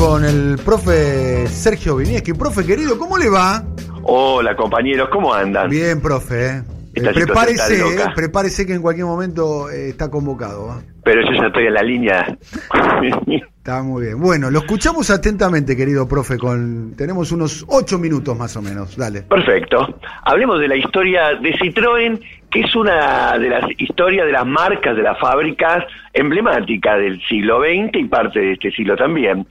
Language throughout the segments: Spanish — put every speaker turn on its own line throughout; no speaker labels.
con el profe Sergio Vinieski. Profe querido, ¿cómo le va?
Hola compañeros, ¿cómo andan?
Bien, profe. ¿eh? Eh, prepárese, eh, prepárese que en cualquier momento eh, está convocado. ¿eh?
Pero yo ya estoy en la línea.
Está muy bien. Bueno, lo escuchamos atentamente, querido profe. Con tenemos unos ocho minutos más o menos. Dale.
Perfecto. Hablemos de la historia de Citroën, que es una de las historias de las marcas de las fábricas emblemáticas del siglo XX y parte de este siglo también.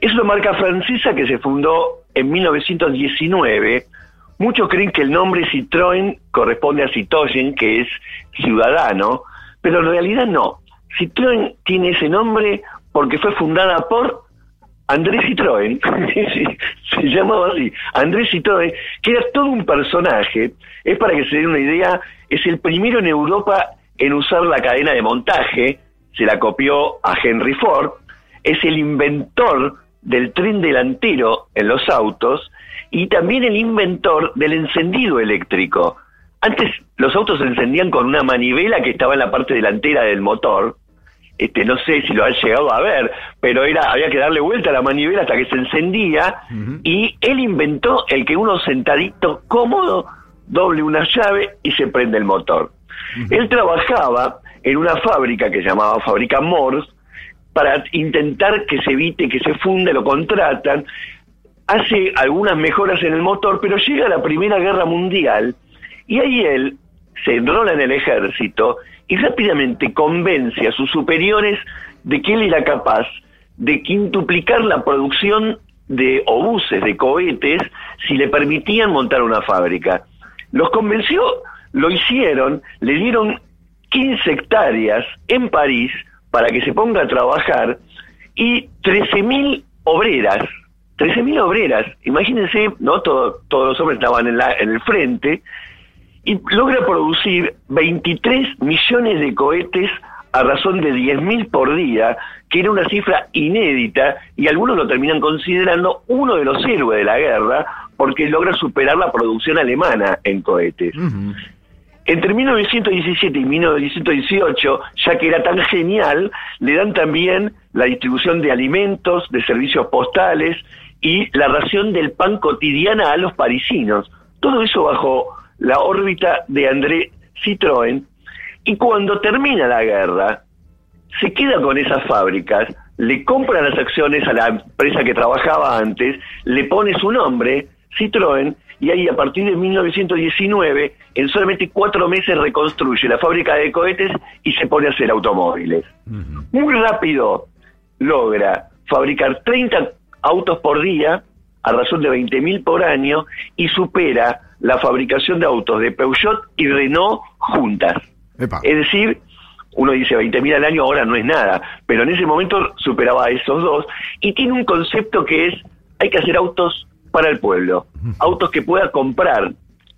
Es una marca francesa que se fundó en 1919. Muchos creen que el nombre Citroën corresponde a Citoyen, que es ciudadano, pero en realidad no. Citroën tiene ese nombre porque fue fundada por Andrés Citroën, se llamaba así, Andrés Citroën, que era todo un personaje, es para que se den una idea, es el primero en Europa en usar la cadena de montaje, se la copió a Henry Ford, es el inventor del tren delantero en los autos y también el inventor del encendido eléctrico. Antes los autos se encendían con una manivela que estaba en la parte delantera del motor, este, no sé si lo han llegado a ver, pero era había que darle vuelta a la manivela hasta que se encendía y él inventó el que uno sentadito cómodo doble una llave y se prende el motor. Él trabajaba en una fábrica que llamaba Fábrica Morse para intentar que se evite que se funde, lo contratan, hace algunas mejoras en el motor, pero llega la Primera Guerra Mundial y ahí él se enrola en el ejército y rápidamente convence a sus superiores de que él era capaz de quintuplicar la producción de obuses, de cohetes, si le permitían montar una fábrica. Los convenció, lo hicieron, le dieron 15 hectáreas en París para que se ponga a trabajar y 13.000 obreras, 13.000 obreras, imagínense, ¿no? Todo- todos los hombres estaban en, la- en el frente, y logra producir 23 millones de cohetes a razón de 10.000 por día, que era una cifra inédita y algunos lo terminan considerando uno de los héroes de la guerra porque logra superar la producción alemana en cohetes. Entre 1917 y 1918, ya que era tan genial, le dan también la distribución de alimentos, de servicios postales y la ración del pan cotidiana a los parisinos. Todo eso bajo la órbita de André Citroën. Y cuando termina la guerra, se queda con esas fábricas, le compra las acciones a la empresa que trabajaba antes, le pone su nombre, Citroën, y ahí a partir de 1919, en solamente cuatro meses reconstruye la fábrica de cohetes y se pone a hacer automóviles. Muy rápido logra fabricar 30 autos por día a razón de 20.000 por año y supera la fabricación de autos de Peugeot y Renault juntas.
Epa.
Es decir, uno dice 20.000 al año, ahora no es nada, pero en ese momento superaba a esos dos y tiene un concepto que es, hay que hacer autos para el pueblo, autos que pueda comprar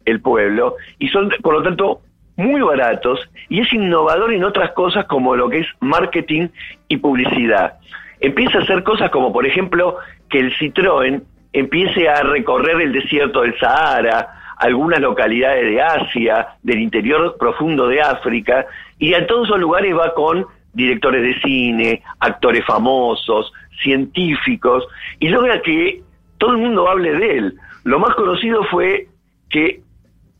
el pueblo y son, por lo tanto, muy baratos y es innovador en otras cosas como lo que es marketing y publicidad. Empieza a hacer cosas como, por ejemplo, que el Citroën empiece a recorrer el desierto del Sahara, algunas localidades de Asia, del interior profundo de África, y a todos esos lugares va con directores de cine, actores famosos, científicos, y logra que todo el mundo hable de él. Lo más conocido fue que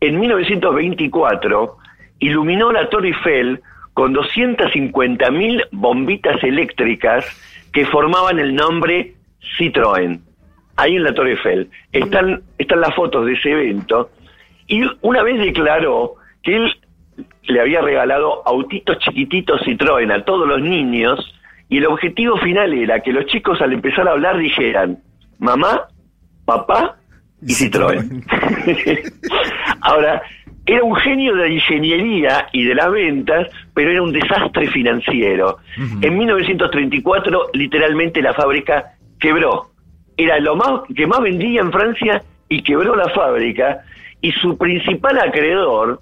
en 1924 iluminó la Torre Eiffel con 250.000 bombitas eléctricas que formaban el nombre Citroën. Ahí en la Torre Eiffel. Están, están las fotos de ese evento. Y una vez declaró que él le había regalado autitos chiquititos Citroën a todos los niños y el objetivo final era que los chicos al empezar a hablar dijeran mamá, papá y Citroën. Ahora, era un genio de la ingeniería y de las ventas, pero era un desastre financiero. En 1934, literalmente la fábrica quebró. Era lo más que más vendía en Francia y quebró la fábrica. Y su principal acreedor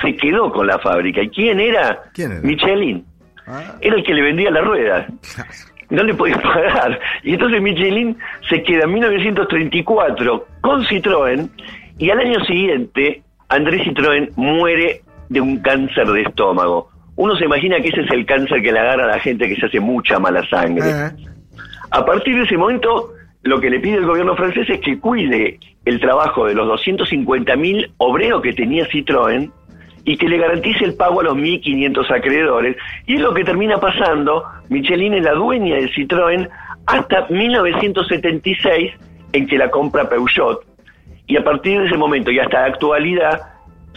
se quedó con la fábrica. ¿Y quién era?
¿Quién era?
Michelin.
Ah,
Era el que le vendía las ruedas no le podía pagar. Y entonces Michelin se queda en 1934 con Citroën y al año siguiente Andrés Citroën muere de un cáncer de estómago. Uno se imagina que ese es el cáncer que le agarra a la gente que se hace mucha mala sangre.
eh,
A partir de ese momento, lo que le pide el gobierno francés es que cuide el trabajo de los 250.000 obreros que tenía Citroën y que le garantice el pago a los 1.500 acreedores. Y es lo que termina pasando. Michelin es la dueña de Citroën hasta 1976, en que la compra Peugeot. Y a partir de ese momento y hasta la actualidad,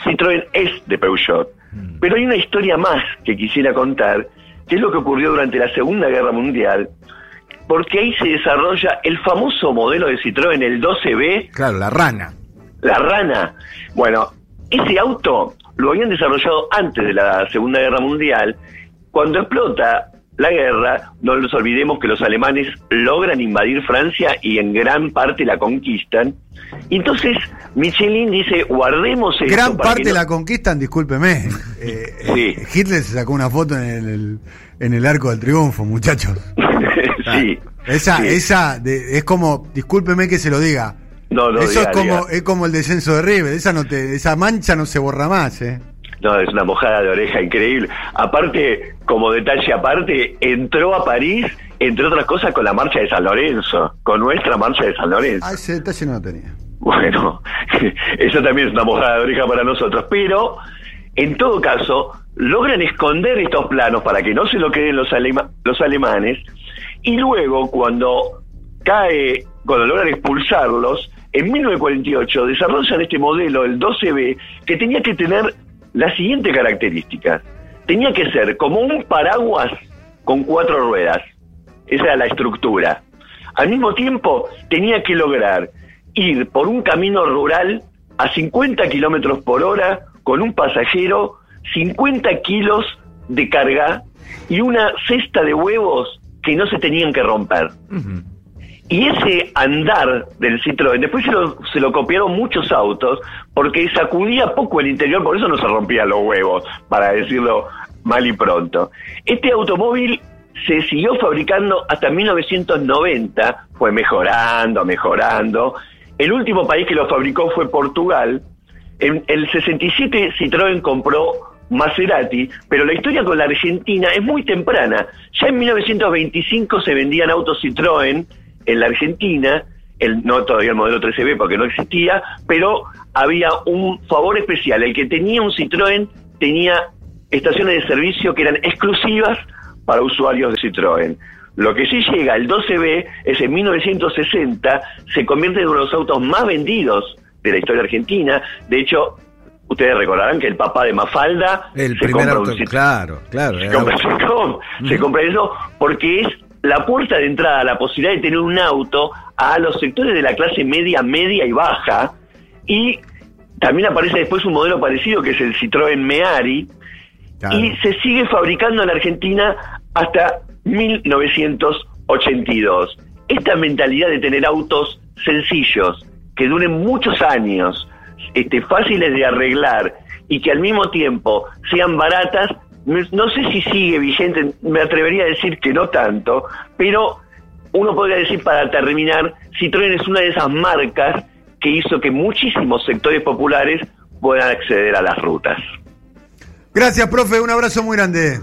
Citroën es de Peugeot. Mm. Pero hay una historia más que quisiera contar, que es lo que ocurrió durante la Segunda Guerra Mundial, porque ahí se desarrolla el famoso modelo de Citroën, el 12B.
Claro, la rana.
La rana. Bueno, ese auto lo habían desarrollado antes de la Segunda Guerra Mundial. Cuando explota la guerra, no nos olvidemos que los alemanes logran invadir Francia y en gran parte la conquistan. Entonces, Michelin dice, guardemos
esto. Gran parte la conquistan, discúlpeme. Eh, eh, Hitler se sacó una foto en el, en el Arco del Triunfo, muchachos. sí. Esa, esa es como, discúlpeme que se lo diga. No, no, Eso es como, es como el descenso de River, esa no te, esa mancha no se borra más, eh.
No, es una mojada de oreja increíble. Aparte, como detalle aparte, entró a París, entre otras cosas, con la marcha de San Lorenzo, con nuestra marcha de San Lorenzo.
Ah, ese detalle no lo tenía.
Bueno, eso también es una mojada de oreja para nosotros, pero en todo caso, logran esconder estos planos para que no se lo queden los, los alemanes, y luego cuando cae, cuando logran expulsarlos, en 1948 desarrollan este modelo, el 12B, que tenía que tener la siguiente característica. Tenía que ser como un paraguas con cuatro ruedas. Esa era la estructura. Al mismo tiempo, tenía que lograr ir por un camino rural a 50 kilómetros por hora con un pasajero, 50 kilos de carga y una cesta de huevos que no se tenían que romper. Y ese andar del Citroën, después se lo, se lo copiaron muchos autos, porque sacudía poco el interior, por eso no se rompían los huevos, para decirlo mal y pronto. Este automóvil se siguió fabricando hasta 1990, fue mejorando, mejorando. El último país que lo fabricó fue Portugal. En el 67 Citroën compró Maserati, pero la historia con la Argentina es muy temprana. Ya en 1925 se vendían autos Citroën en la Argentina, el, no todavía el modelo 13B porque no existía, pero había un favor especial. El que tenía un Citroën tenía estaciones de servicio que eran exclusivas para usuarios de Citroën. Lo que sí llega, el 12B, es en 1960, se convierte en uno de los autos más vendidos de la historia argentina. De hecho, ustedes recordarán que el papá de Mafalda
el se compra un claro, claro.
se compra eso porque es la puerta de entrada, la posibilidad de tener un auto a los sectores de la clase media, media y baja. Y también aparece después un modelo parecido que es el Citroën Meari. Y se sigue fabricando en Argentina hasta 1982. Esta mentalidad de tener autos sencillos, que duren muchos años, este, fáciles de arreglar y que al mismo tiempo sean baratas, no sé si sigue vigente, me atrevería a decir que no tanto, pero uno podría decir para terminar, Citroën es una de esas marcas que hizo que muchísimos sectores populares puedan acceder a las rutas.
Gracias, profe, un abrazo muy grande.